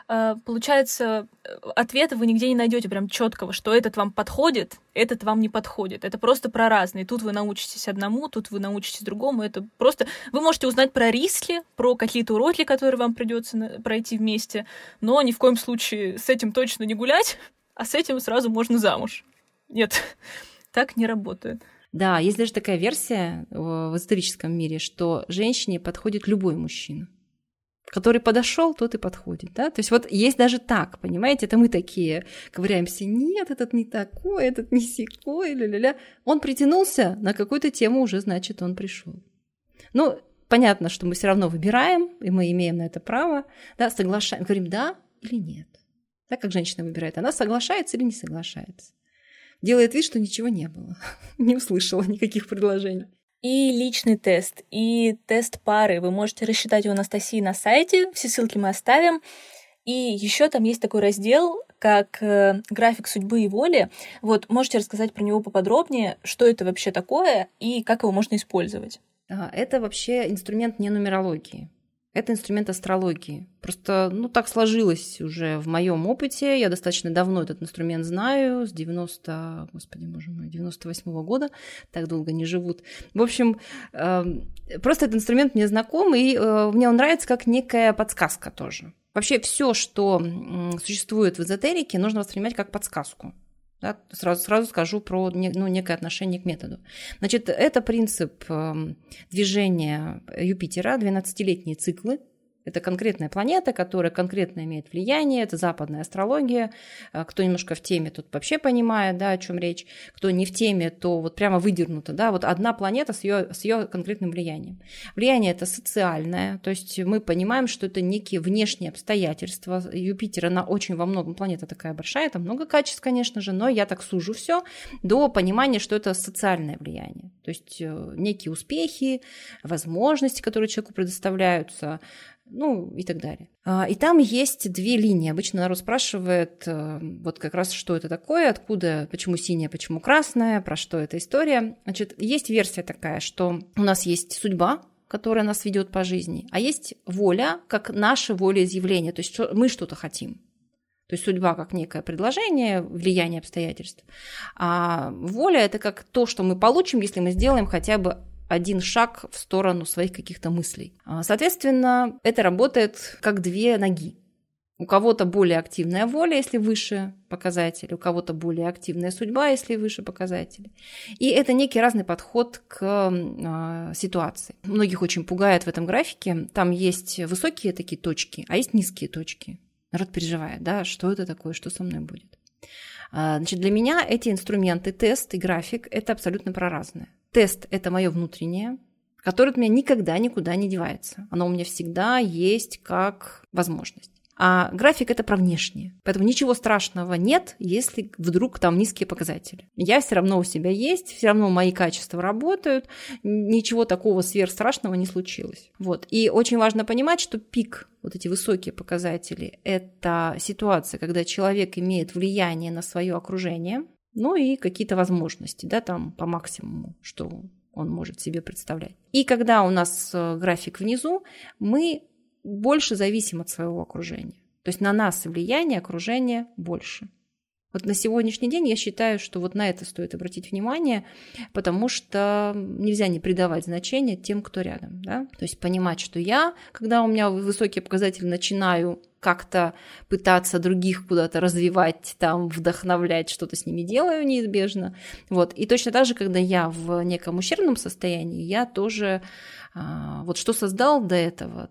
э, получается, ответа вы нигде не найдете прям четкого, что этот вам подходит, этот вам не подходит. Это просто про разные. Тут вы научитесь одному, тут вы научитесь другому. Это просто... Вы можете узнать про риски, про какие-то уроки, которые вам придется пройти вместе, но ни в коем случае с этим точно не гулять, а с этим сразу можно замуж. Нет, так не работает. Да, есть даже такая версия в историческом мире, что женщине подходит любой мужчина. Который подошел, тот и подходит, да? То есть вот есть даже так, понимаете? Это мы такие ковыряемся, нет, этот не такой, этот не секой, ля-ля-ля. Он притянулся на какую-то тему, уже значит, он пришел. Ну, понятно, что мы все равно выбираем, и мы имеем на это право, да, соглашаем, говорим да или нет. Так как женщина выбирает, она соглашается или не соглашается делает вид, что ничего не было. не услышала никаких предложений. И личный тест, и тест пары. Вы можете рассчитать у Анастасии на сайте. Все ссылки мы оставим. И еще там есть такой раздел, как э, график судьбы и воли. Вот можете рассказать про него поподробнее, что это вообще такое и как его можно использовать. Это вообще инструмент не нумерологии. Это инструмент астрологии. Просто, ну, так сложилось уже в моем опыте. Я достаточно давно этот инструмент знаю, с 90, господи, боже мой, 98 -го года. Так долго не живут. В общем, эм, просто этот инструмент мне знаком, и э, мне он нравится как некая подсказка тоже. Вообще все, что существует в эзотерике, нужно воспринимать как подсказку. Да, сразу, сразу скажу про ну, некое отношение к методу. Значит, это принцип эм, движения Юпитера, 12-летние циклы, это конкретная планета, которая конкретно имеет влияние, это западная астрология. А, кто немножко в теме, тот вообще понимает, да, о чем речь. Кто не в теме, то вот прямо выдернуто, да, вот одна планета с ее, с ее конкретным влиянием. Влияние это социальное, то есть мы понимаем, что это некие внешние обстоятельства. Юпитер, она очень во многом планета такая большая, там много качеств, конечно же, но я так сужу все до понимания, что это социальное влияние. То есть э, некие успехи, возможности, которые человеку предоставляются, ну и так далее. А, и там есть две линии. Обычно народ спрашивает, э, вот как раз, что это такое, откуда, почему синяя, почему красная, про что эта история. Значит, есть версия такая, что у нас есть судьба, которая нас ведет по жизни, а есть воля, как наше волеизъявление, то есть мы что-то хотим. То есть судьба как некое предложение, влияние обстоятельств. А воля это как то, что мы получим, если мы сделаем хотя бы один шаг в сторону своих каких-то мыслей. А, соответственно, это работает как две ноги. У кого-то более активная воля, если выше показатели, у кого-то более активная судьба, если выше показатели. И это некий разный подход к э, ситуации. Многих очень пугает в этом графике. Там есть высокие такие точки, а есть низкие точки. Народ переживает, да, что это такое, что со мной будет. А, значит, для меня эти инструменты, тест и график, это абсолютно проразное. Тест – это мое внутреннее, которое от меня никогда никуда не девается. Оно у меня всегда есть как возможность. А график это про внешнее. Поэтому ничего страшного нет, если вдруг там низкие показатели. Я все равно у себя есть, все равно мои качества работают, ничего такого сверхстрашного не случилось. Вот. И очень важно понимать, что пик, вот эти высокие показатели, это ситуация, когда человек имеет влияние на свое окружение, ну и какие-то возможности, да, там по максимуму, что он может себе представлять. И когда у нас э, график внизу, мы больше зависим от своего окружения. То есть на нас влияние окружения больше. Вот на сегодняшний день я считаю, что вот на это стоит обратить внимание, потому что нельзя не придавать значения тем, кто рядом. Да? То есть понимать, что я, когда у меня высокие показатели, начинаю как-то пытаться других куда-то развивать, там, вдохновлять, что-то с ними делаю неизбежно. Вот. И точно так же, когда я в неком ущербном состоянии, я тоже а, вот что создал до этого,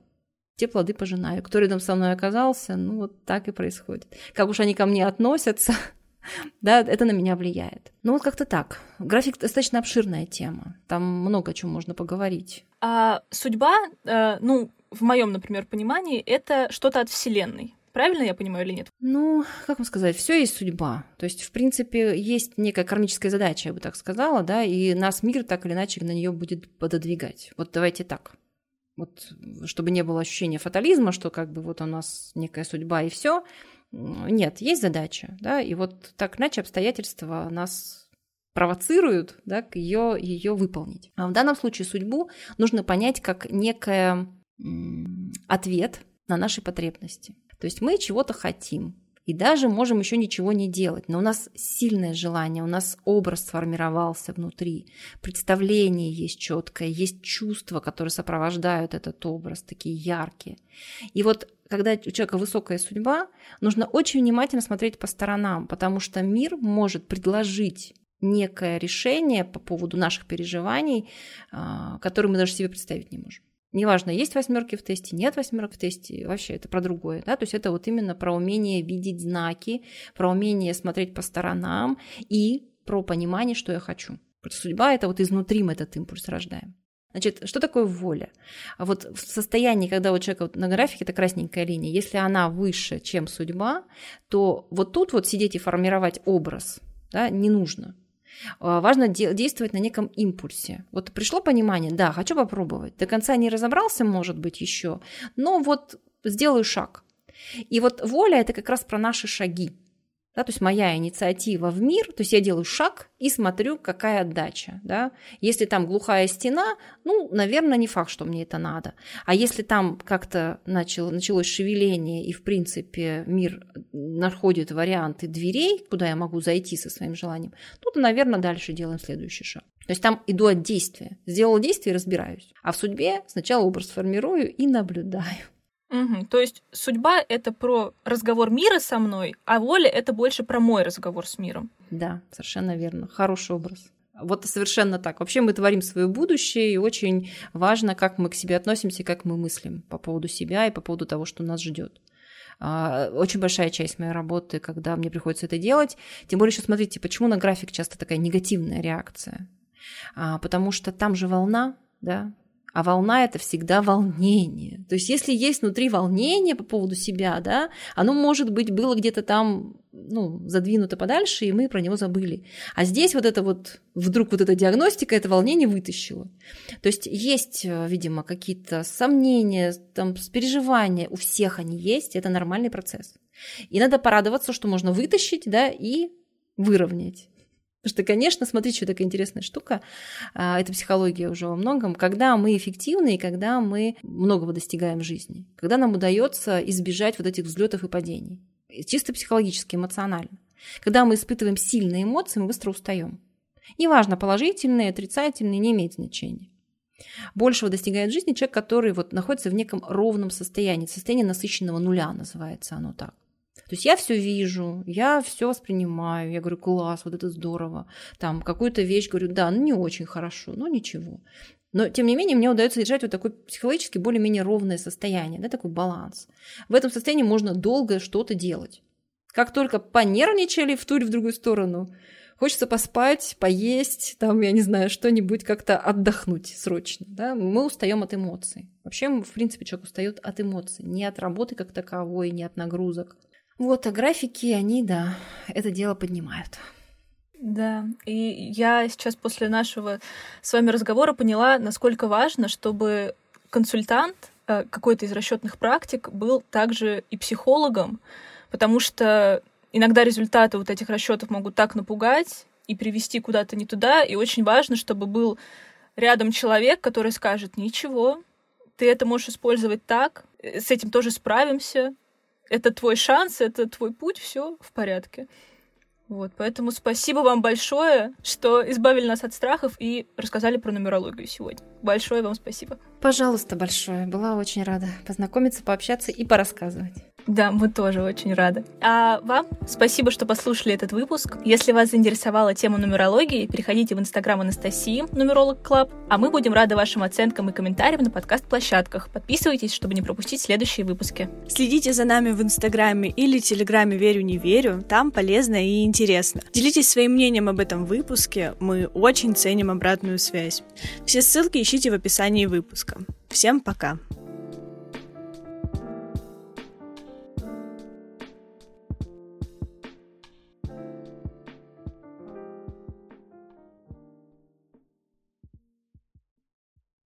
те плоды пожинаю. Кто рядом со мной оказался, ну вот так и происходит. Как уж они ко мне относятся, да, это на меня влияет. Ну вот как-то так. График достаточно обширная тема. Там много о чем можно поговорить. А судьба, э, ну, в моем, например, понимании, это что-то от Вселенной. Правильно я понимаю или нет? Ну, как вам сказать, все есть судьба. То есть, в принципе, есть некая кармическая задача, я бы так сказала, да, и нас мир так или иначе на нее будет пододвигать. Вот давайте так. Вот, чтобы не было ощущения фатализма, что как бы вот у нас некая судьба и все. Нет, есть задача, да, и вот так иначе обстоятельства нас провоцируют да, ее, ее выполнить. А в данном случае судьбу нужно понять как некое ответ на наши потребности. То есть мы чего-то хотим, и даже можем еще ничего не делать, но у нас сильное желание, у нас образ сформировался внутри, представление есть четкое, есть чувства, которые сопровождают этот образ, такие яркие. И вот когда у человека высокая судьба, нужно очень внимательно смотреть по сторонам, потому что мир может предложить некое решение по поводу наших переживаний, а, которые мы даже себе представить не можем. Неважно, есть восьмерки в тесте, нет восьмерок в тесте, вообще это про другое. Да? То есть это вот именно про умение видеть знаки, про умение смотреть по сторонам и про понимание, что я хочу. Судьба – это вот изнутри мы этот импульс рождаем. Значит, что такое воля? А вот в состоянии, когда у человека вот на графике это красненькая линия, если она выше, чем судьба, то вот тут вот сидеть и формировать образ да, не нужно. А, важно действовать на неком импульсе. Вот пришло понимание, да, хочу попробовать. До конца не разобрался, может быть, еще, но вот сделаю шаг. И вот воля – это как раз про наши шаги. Да, то есть моя инициатива в мир, то есть я делаю шаг и смотрю, какая отдача. Да. Если там глухая стена, ну, наверное, не факт, что мне это надо. А если там как-то начало, началось шевеление, и, в принципе, мир находит варианты дверей, куда я могу зайти со своим желанием, ну, то, наверное, дальше делаем следующий шаг. То есть там иду от действия. Сделал действие разбираюсь. А в судьбе сначала образ формирую и наблюдаю. Угу. То есть судьба это про разговор мира со мной, а воля это больше про мой разговор с миром. Да, совершенно верно. Хороший образ. Вот совершенно так. Вообще мы творим свое будущее, и очень важно, как мы к себе относимся, как мы мыслим по поводу себя и по поводу того, что нас ждет. А, очень большая часть моей работы, когда мне приходится это делать. Тем более еще смотрите, почему на график часто такая негативная реакция. А, потому что там же волна, да, а волна это всегда волнение. То есть, если есть внутри волнение по поводу себя, да, оно, может быть, было где-то там, ну, задвинуто подальше, и мы про него забыли. А здесь вот это вот, вдруг вот эта диагностика, это волнение вытащило. То есть, есть, э, видимо, какие-то сомнения, там, переживания, у всех они есть, это нормальный процесс. И надо порадоваться, что можно вытащить, да, и выровнять. Потому что, конечно, смотрите, что такая интересная штука, а, это психология уже во многом, когда мы эффективны и когда мы многого достигаем в жизни, когда нам удается избежать вот этих взлетов и падений, чисто психологически, эмоционально. Когда мы испытываем сильные эмоции, мы быстро устаем. Неважно, положительные, отрицательные, не имеет значения. Большего достигает жизни человек, который вот находится в неком ровном состоянии, состояние насыщенного нуля называется оно так. То есть я все вижу, я все воспринимаю, я говорю, класс, вот это здорово. Там какую-то вещь говорю, да, ну не очень хорошо, но ничего. Но, тем не менее, мне удается держать вот такое психологически более-менее ровное состояние, да, такой баланс. В этом состоянии можно долго что-то делать. Как только понервничали в ту или в другую сторону, хочется поспать, поесть, там, я не знаю, что-нибудь как-то отдохнуть срочно. Да? Мы устаем от эмоций. Вообще, в принципе, человек устает от эмоций, не от работы как таковой, не от нагрузок. Вот, а графики, они, да, это дело поднимают. Да, и я сейчас после нашего с вами разговора поняла, насколько важно, чтобы консультант э, какой-то из расчетных практик был также и психологом, потому что иногда результаты вот этих расчетов могут так напугать и привести куда-то не туда, и очень важно, чтобы был рядом человек, который скажет, ничего, ты это можешь использовать так, э, с этим тоже справимся, это твой шанс, это твой путь, все в порядке. Вот, поэтому спасибо вам большое, что избавили нас от страхов и рассказали про нумерологию сегодня. Большое вам спасибо. Пожалуйста, большое. Была очень рада познакомиться, пообщаться и порассказывать. Да, мы тоже очень рады. А вам спасибо, что послушали этот выпуск. Если вас заинтересовала тема нумерологии, переходите в инстаграм Анастасии, Numerolog Club, а мы будем рады вашим оценкам и комментариям на подкаст-площадках. Подписывайтесь, чтобы не пропустить следующие выпуски. Следите за нами в инстаграме или телеграме «Верю, не верю», там полезно и интересно. Делитесь своим мнением об этом выпуске, мы очень ценим обратную связь. Все ссылки ищите в описании выпуска. Всем пока!